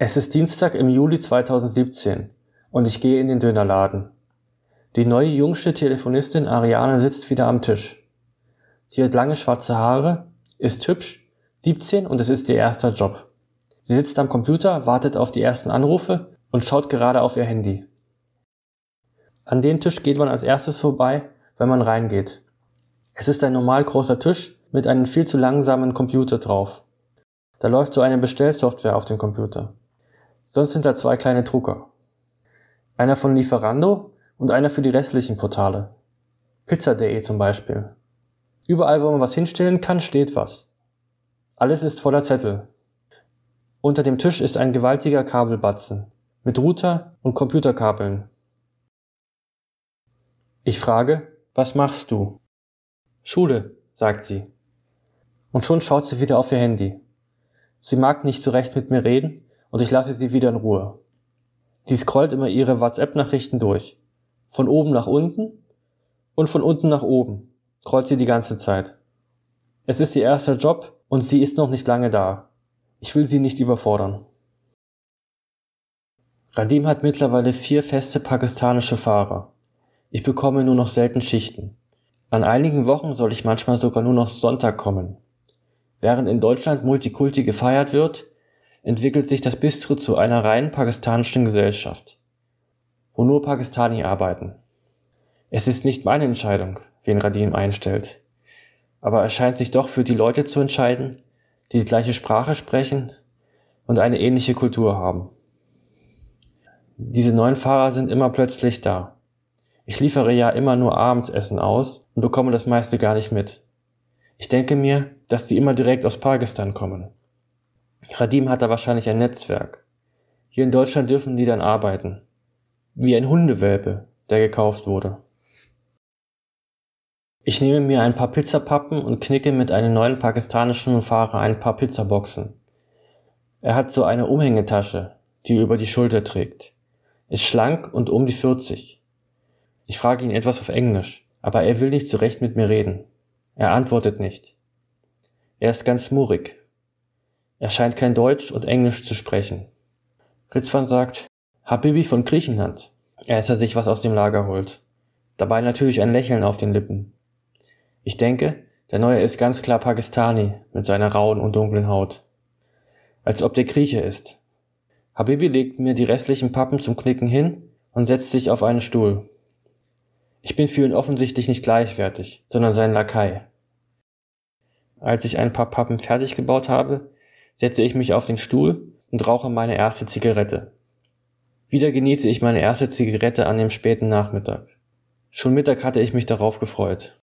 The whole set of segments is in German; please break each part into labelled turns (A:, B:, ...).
A: Es ist Dienstag im Juli 2017 und ich gehe in den Dönerladen. Die neue jungsche Telefonistin Ariane sitzt wieder am Tisch. Sie hat lange schwarze Haare, ist hübsch, 17 und es ist ihr erster Job. Sie sitzt am Computer, wartet auf die ersten Anrufe und schaut gerade auf ihr Handy. An den Tisch geht man als erstes vorbei, wenn man reingeht. Es ist ein normal großer Tisch mit einem viel zu langsamen Computer drauf. Da läuft so eine Bestellsoftware auf dem Computer. Sonst sind da zwei kleine Drucker. Einer von Lieferando und einer für die restlichen Portale. Pizza.de zum Beispiel. Überall, wo man was hinstellen kann, steht was. Alles ist voller Zettel. Unter dem Tisch ist ein gewaltiger Kabelbatzen mit Router und Computerkabeln. Ich frage, was machst du? Schule, sagt sie. Und schon schaut sie wieder auf ihr Handy. Sie mag nicht so recht mit mir reden und ich lasse sie wieder in Ruhe. Die scrollt immer ihre WhatsApp-Nachrichten durch. Von oben nach unten und von unten nach oben. Scrollt sie die ganze Zeit. Es ist ihr erster Job und sie ist noch nicht lange da. Ich will sie nicht überfordern. Radim hat mittlerweile vier feste pakistanische Fahrer. Ich bekomme nur noch selten Schichten. An einigen Wochen soll ich manchmal sogar nur noch Sonntag kommen. Während in Deutschland Multikulti gefeiert wird, entwickelt sich das Bistro zu einer rein pakistanischen Gesellschaft, wo nur Pakistani arbeiten. Es ist nicht meine Entscheidung, wen Radim einstellt, aber es scheint sich doch für die Leute zu entscheiden, die die gleiche Sprache sprechen und eine ähnliche Kultur haben. Diese neuen Fahrer sind immer plötzlich da. Ich liefere ja immer nur Abendsessen aus und bekomme das meiste gar nicht mit. Ich denke mir, dass die immer direkt aus Pakistan kommen. Radim hat da wahrscheinlich ein Netzwerk. Hier in Deutschland dürfen die dann arbeiten. Wie ein Hundewelpe, der gekauft wurde. Ich nehme mir ein paar Pizzapappen und knicke mit einem neuen pakistanischen Fahrer ein paar Pizzaboxen. Er hat so eine Umhängetasche, die er über die Schulter trägt. Ist schlank und um die 40. Ich frage ihn etwas auf Englisch, aber er will nicht zurecht mit mir reden. Er antwortet nicht. Er ist ganz murrig. Er scheint kein Deutsch und Englisch zu sprechen. Ritzwan sagt, Habibi von Griechenland. Ist er sich was aus dem Lager holt. Dabei natürlich ein Lächeln auf den Lippen. Ich denke, der Neue ist ganz klar Pakistani mit seiner rauen und dunklen Haut. Als ob der Grieche ist. Habibi legt mir die restlichen Pappen zum Knicken hin und setzt sich auf einen Stuhl. Ich bin für ihn offensichtlich nicht gleichwertig, sondern sein Lakai. Als ich ein paar Pappen fertig gebaut habe, setze ich mich auf den Stuhl und rauche meine erste Zigarette. Wieder genieße ich meine erste Zigarette an dem späten Nachmittag. Schon Mittag hatte ich mich darauf gefreut.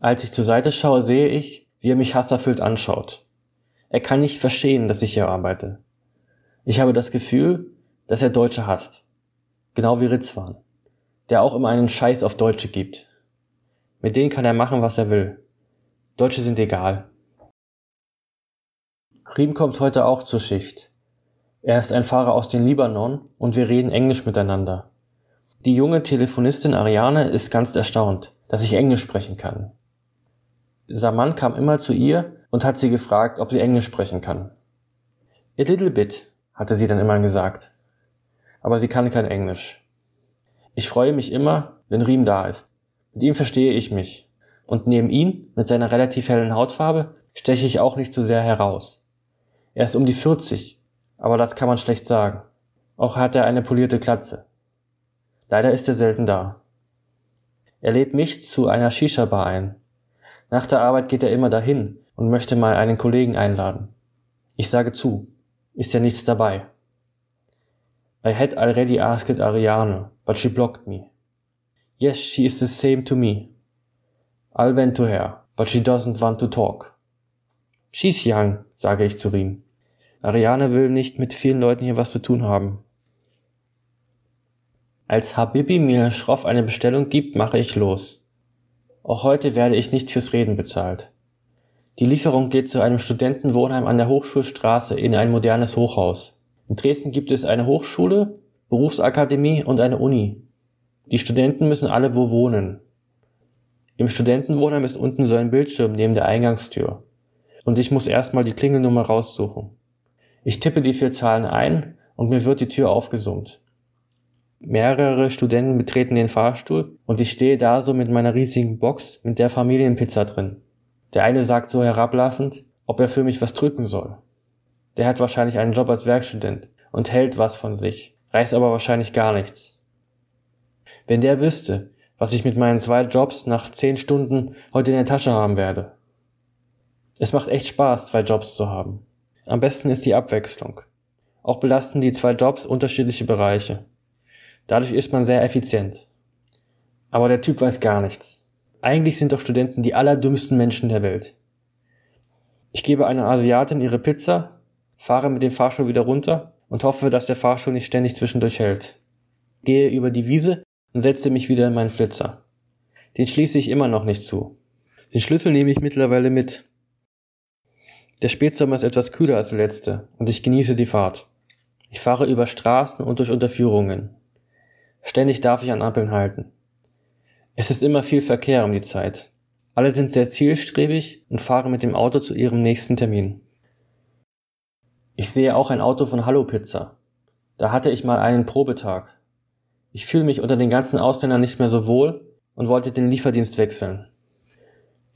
A: Als ich zur Seite schaue, sehe ich, wie er mich hasserfüllt anschaut. Er kann nicht verstehen, dass ich hier arbeite. Ich habe das Gefühl, dass er Deutsche hasst. Genau wie Ritzwan, der auch immer einen Scheiß auf Deutsche gibt. Mit denen kann er machen, was er will. Deutsche sind egal. Riem kommt heute auch zur Schicht. Er ist ein Fahrer aus dem Libanon und wir reden Englisch miteinander. Die junge Telefonistin Ariane ist ganz erstaunt, dass ich Englisch sprechen kann. Mann kam immer zu ihr und hat sie gefragt, ob sie Englisch sprechen kann. A little bit, hatte sie dann immer gesagt. Aber sie kann kein Englisch. Ich freue mich immer, wenn Riem da ist. Mit ihm verstehe ich mich. Und neben ihm, mit seiner relativ hellen Hautfarbe, steche ich auch nicht so sehr heraus. Er ist um die 40, aber das kann man schlecht sagen. Auch hat er eine polierte Glatze. Leider ist er selten da. Er lädt mich zu einer Shisha-Bar ein. Nach der Arbeit geht er immer dahin und möchte mal einen Kollegen einladen. Ich sage zu. Ist ja nichts dabei. I had already asked Ariane, but she blocked me. Yes, she is the same to me. I went to her, but she doesn't want to talk. She's young, sage ich zu ihm. Ariane will nicht mit vielen Leuten hier was zu tun haben. Als Habibi mir schroff eine Bestellung gibt, mache ich los. Auch heute werde ich nicht fürs Reden bezahlt. Die Lieferung geht zu einem Studentenwohnheim an der Hochschulstraße in ein modernes Hochhaus. In Dresden gibt es eine Hochschule, Berufsakademie und eine Uni. Die Studenten müssen alle wo wohnen. Im Studentenwohnheim ist unten so ein Bildschirm neben der Eingangstür. Und ich muss erstmal die Klingelnummer raussuchen. Ich tippe die vier Zahlen ein und mir wird die Tür aufgesummt. Mehrere Studenten betreten den Fahrstuhl und ich stehe da so mit meiner riesigen Box mit der Familienpizza drin. Der eine sagt so herablassend, ob er für mich was drücken soll. Der hat wahrscheinlich einen Job als Werkstudent und hält was von sich, reißt aber wahrscheinlich gar nichts. Wenn der wüsste, was ich mit meinen zwei Jobs nach zehn Stunden heute in der Tasche haben werde. Es macht echt Spaß, zwei Jobs zu haben. Am besten ist die Abwechslung. Auch belasten die zwei Jobs unterschiedliche Bereiche. Dadurch ist man sehr effizient. Aber der Typ weiß gar nichts. Eigentlich sind doch Studenten die allerdümmsten Menschen der Welt. Ich gebe einer Asiatin ihre Pizza, fahre mit dem Fahrstuhl wieder runter und hoffe, dass der Fahrstuhl nicht ständig zwischendurch hält. Gehe über die Wiese und setze mich wieder in meinen Flitzer. Den schließe ich immer noch nicht zu. Den Schlüssel nehme ich mittlerweile mit. Der Spätsommer ist etwas kühler als der letzte und ich genieße die Fahrt. Ich fahre über Straßen und durch Unterführungen. Ständig darf ich an Ampeln halten. Es ist immer viel Verkehr um die Zeit. Alle sind sehr zielstrebig und fahren mit dem Auto zu ihrem nächsten Termin. Ich sehe auch ein Auto von Hallo Pizza. Da hatte ich mal einen Probetag. Ich fühle mich unter den ganzen Ausländern nicht mehr so wohl und wollte den Lieferdienst wechseln.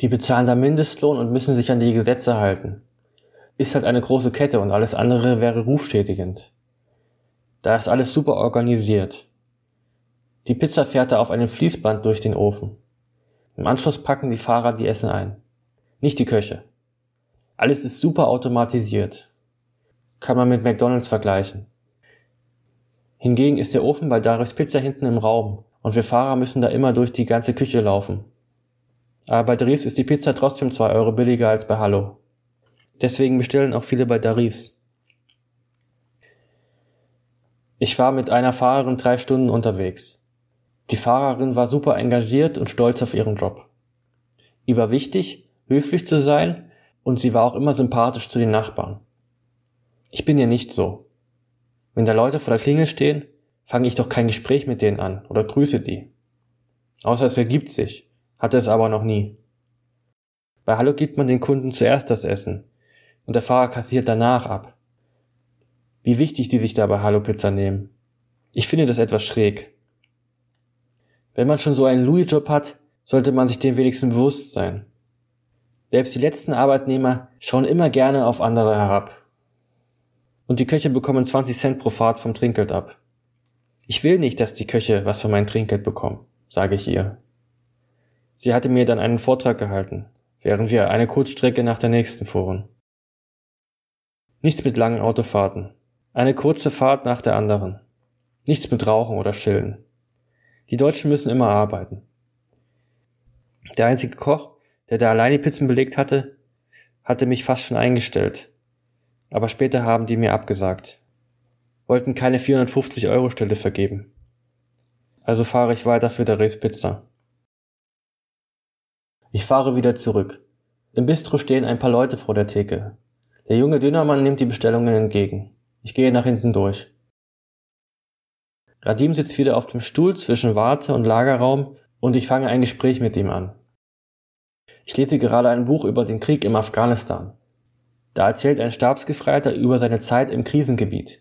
A: Die bezahlen da Mindestlohn und müssen sich an die Gesetze halten. Ist halt eine große Kette und alles andere wäre rufschädigend. Da ist alles super organisiert. Die Pizza fährt da auf einem Fließband durch den Ofen. Im Anschluss packen die Fahrer die Essen ein. Nicht die Köche. Alles ist super automatisiert. Kann man mit McDonalds vergleichen. Hingegen ist der Ofen bei Darius Pizza hinten im Raum und wir Fahrer müssen da immer durch die ganze Küche laufen. Aber bei Darius ist die Pizza trotzdem zwei Euro billiger als bei Hallo. Deswegen bestellen auch viele bei Darius. Ich war mit einer Fahrerin drei Stunden unterwegs. Die Fahrerin war super engagiert und stolz auf ihren Job. Ihr war wichtig, höflich zu sein und sie war auch immer sympathisch zu den Nachbarn. Ich bin ja nicht so. Wenn da Leute vor der Klingel stehen, fange ich doch kein Gespräch mit denen an oder grüße die. Außer es ergibt sich, hatte es aber noch nie. Bei Hallo gibt man den Kunden zuerst das Essen und der Fahrer kassiert danach ab wie wichtig die sich dabei Hallo Pizza nehmen. Ich finde das etwas schräg. Wenn man schon so einen Louis-Job hat, sollte man sich dem wenigstens bewusst sein. Selbst die letzten Arbeitnehmer schauen immer gerne auf andere herab. Und die Köche bekommen 20 Cent pro Fahrt vom Trinkgeld ab. Ich will nicht, dass die Köche was von meinem Trinkgeld bekommen, sage ich ihr. Sie hatte mir dann einen Vortrag gehalten, während wir eine Kurzstrecke nach der nächsten fuhren. Nichts mit langen Autofahrten. Eine kurze Fahrt nach der anderen. Nichts mit Rauchen oder Chillen. Die Deutschen müssen immer arbeiten. Der einzige Koch, der da alleine Pizzen belegt hatte, hatte mich fast schon eingestellt. Aber später haben die mir abgesagt. Wollten keine 450 Euro Stelle vergeben. Also fahre ich weiter für der Res Pizza. Ich fahre wieder zurück. Im Bistro stehen ein paar Leute vor der Theke. Der junge Dönermann nimmt die Bestellungen entgegen. Ich gehe nach hinten durch. Radim sitzt wieder auf dem Stuhl zwischen Warte- und Lagerraum und ich fange ein Gespräch mit ihm an. Ich lese gerade ein Buch über den Krieg im Afghanistan. Da erzählt ein Stabsgefreiter über seine Zeit im Krisengebiet.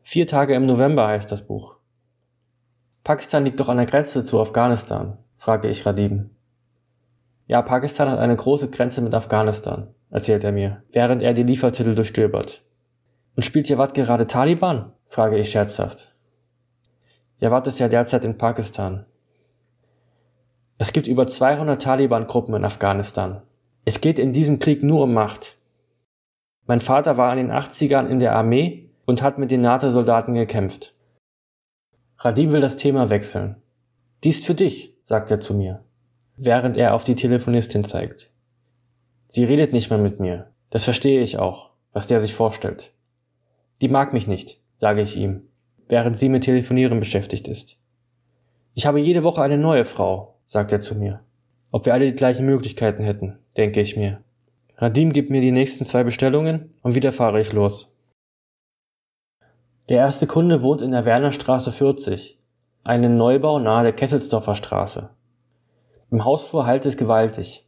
A: Vier Tage im November heißt das Buch. Pakistan liegt doch an der Grenze zu Afghanistan, frage ich Radim. Ja, Pakistan hat eine große Grenze mit Afghanistan, erzählt er mir, während er die Liefertitel durchstöbert. Und spielt Jawad gerade Taliban? frage ich scherzhaft. Jawad ist ja derzeit in Pakistan. Es gibt über 200 Taliban-Gruppen in Afghanistan. Es geht in diesem Krieg nur um Macht. Mein Vater war in den 80ern in der Armee und hat mit den NATO-Soldaten gekämpft. Radim will das Thema wechseln. Dies für dich, sagt er zu mir, während er auf die Telefonistin zeigt. Sie redet nicht mehr mit mir. Das verstehe ich auch, was der sich vorstellt. Die mag mich nicht, sage ich ihm, während sie mit Telefonieren beschäftigt ist. Ich habe jede Woche eine neue Frau, sagt er zu mir. Ob wir alle die gleichen Möglichkeiten hätten, denke ich mir. Radim gibt mir die nächsten zwei Bestellungen und wieder fahre ich los. Der erste Kunde wohnt in der Wernerstraße 40, einen Neubau nahe der Kesselsdorfer Straße. Im Hausflur halt es gewaltig.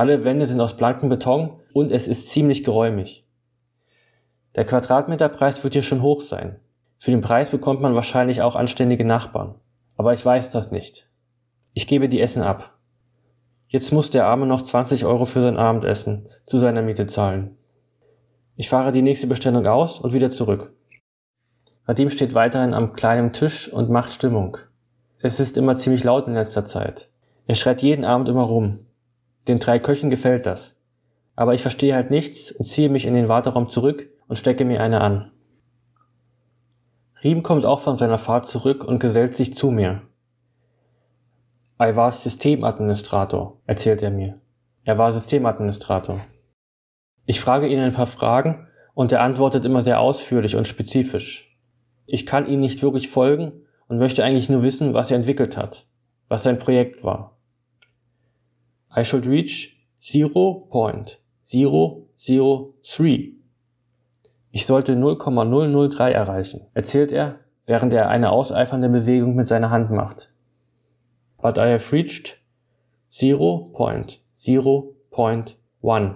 A: Alle Wände sind aus blankem Beton und es ist ziemlich geräumig. Der Quadratmeterpreis wird hier schon hoch sein. Für den Preis bekommt man wahrscheinlich auch anständige Nachbarn. Aber ich weiß das nicht. Ich gebe die Essen ab. Jetzt muss der Arme noch 20 Euro für sein Abendessen zu seiner Miete zahlen. Ich fahre die nächste Bestellung aus und wieder zurück. Radim steht weiterhin am kleinen Tisch und macht Stimmung. Es ist immer ziemlich laut in letzter Zeit. Er schreit jeden Abend immer rum. Den drei Köchen gefällt das. Aber ich verstehe halt nichts und ziehe mich in den Warteraum zurück und stecke mir eine an. Riem kommt auch von seiner Fahrt zurück und gesellt sich zu mir. Er war Systemadministrator, erzählt er mir. Er war Systemadministrator. Ich frage ihn ein paar Fragen und er antwortet immer sehr ausführlich und spezifisch. Ich kann ihm nicht wirklich folgen und möchte eigentlich nur wissen, was er entwickelt hat, was sein Projekt war. I should reach 0.003. Ich sollte 0,003 erreichen, erzählt er, während er eine auseifernde Bewegung mit seiner Hand macht but I have reached 0.0.1.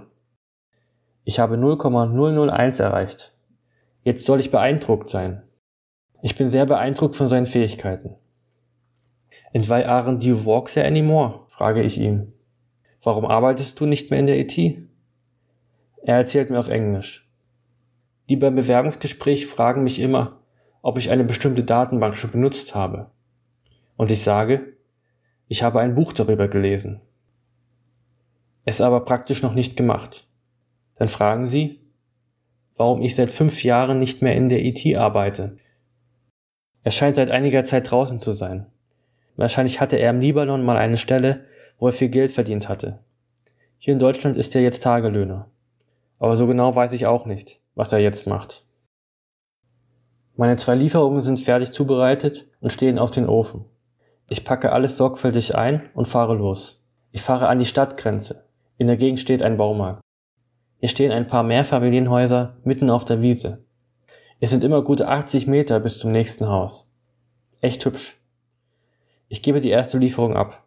A: Ich habe 0,001 erreicht. Jetzt soll ich beeindruckt sein. Ich bin sehr beeindruckt von seinen Fähigkeiten. And why aren't you walk there anymore? frage ich ihn. Warum arbeitest du nicht mehr in der IT? Er erzählt mir auf Englisch. Die beim Bewerbungsgespräch fragen mich immer, ob ich eine bestimmte Datenbank schon benutzt habe. Und ich sage, ich habe ein Buch darüber gelesen. Es aber praktisch noch nicht gemacht. Dann fragen Sie, warum ich seit fünf Jahren nicht mehr in der IT arbeite. Er scheint seit einiger Zeit draußen zu sein. Wahrscheinlich hatte er im Libanon mal eine Stelle, wo er viel Geld verdient hatte. Hier in Deutschland ist er jetzt Tagelöhner. Aber so genau weiß ich auch nicht, was er jetzt macht. Meine zwei Lieferungen sind fertig zubereitet und stehen auf den Ofen. Ich packe alles sorgfältig ein und fahre los. Ich fahre an die Stadtgrenze. In der Gegend steht ein Baumarkt. Hier stehen ein paar Mehrfamilienhäuser mitten auf der Wiese. Es sind immer gute 80 Meter bis zum nächsten Haus. Echt hübsch. Ich gebe die erste Lieferung ab.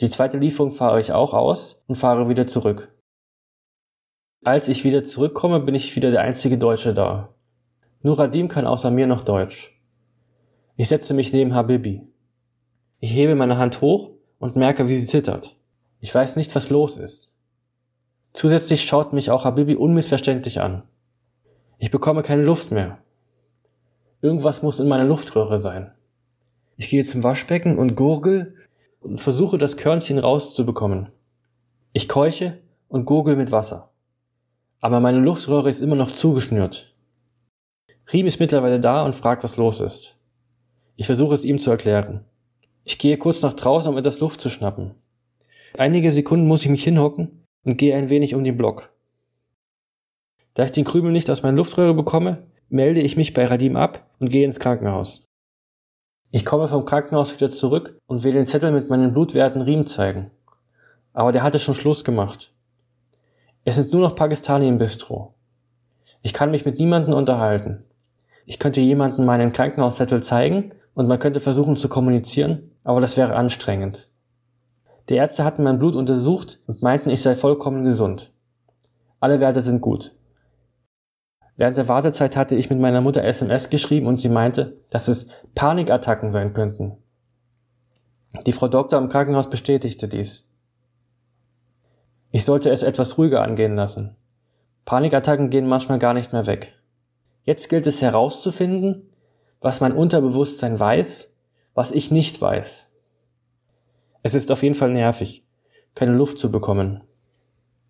A: Die zweite Lieferung fahre ich auch aus und fahre wieder zurück. Als ich wieder zurückkomme, bin ich wieder der einzige Deutsche da. Nur Radim kann außer mir noch Deutsch. Ich setze mich neben Habibi. Ich hebe meine Hand hoch und merke, wie sie zittert. Ich weiß nicht, was los ist. Zusätzlich schaut mich auch Habibi unmissverständlich an. Ich bekomme keine Luft mehr. Irgendwas muss in meiner Luftröhre sein. Ich gehe zum Waschbecken und gurgel und versuche das Körnchen rauszubekommen. Ich keuche und gurgel mit Wasser. Aber meine Luftröhre ist immer noch zugeschnürt. Riem ist mittlerweile da und fragt, was los ist. Ich versuche es ihm zu erklären. Ich gehe kurz nach draußen, um etwas Luft zu schnappen. Einige Sekunden muss ich mich hinhocken und gehe ein wenig um den Block. Da ich den Krümel nicht aus meiner Luftröhre bekomme, melde ich mich bei Radim ab und gehe ins Krankenhaus. Ich komme vom Krankenhaus wieder zurück und will den Zettel mit meinen blutwerten Riemen zeigen. Aber der hatte schon Schluss gemacht. Es sind nur noch Pakistani im Bistro. Ich kann mich mit niemandem unterhalten. Ich könnte jemandem meinen Krankenhauszettel zeigen und man könnte versuchen zu kommunizieren, aber das wäre anstrengend. Die Ärzte hatten mein Blut untersucht und meinten, ich sei vollkommen gesund. Alle Werte sind gut. Während der Wartezeit hatte ich mit meiner Mutter SMS geschrieben und sie meinte, dass es Panikattacken sein könnten. Die Frau Doktor im Krankenhaus bestätigte dies. Ich sollte es etwas ruhiger angehen lassen. Panikattacken gehen manchmal gar nicht mehr weg. Jetzt gilt es herauszufinden, was mein Unterbewusstsein weiß was ich nicht weiß. Es ist auf jeden Fall nervig, keine Luft zu bekommen.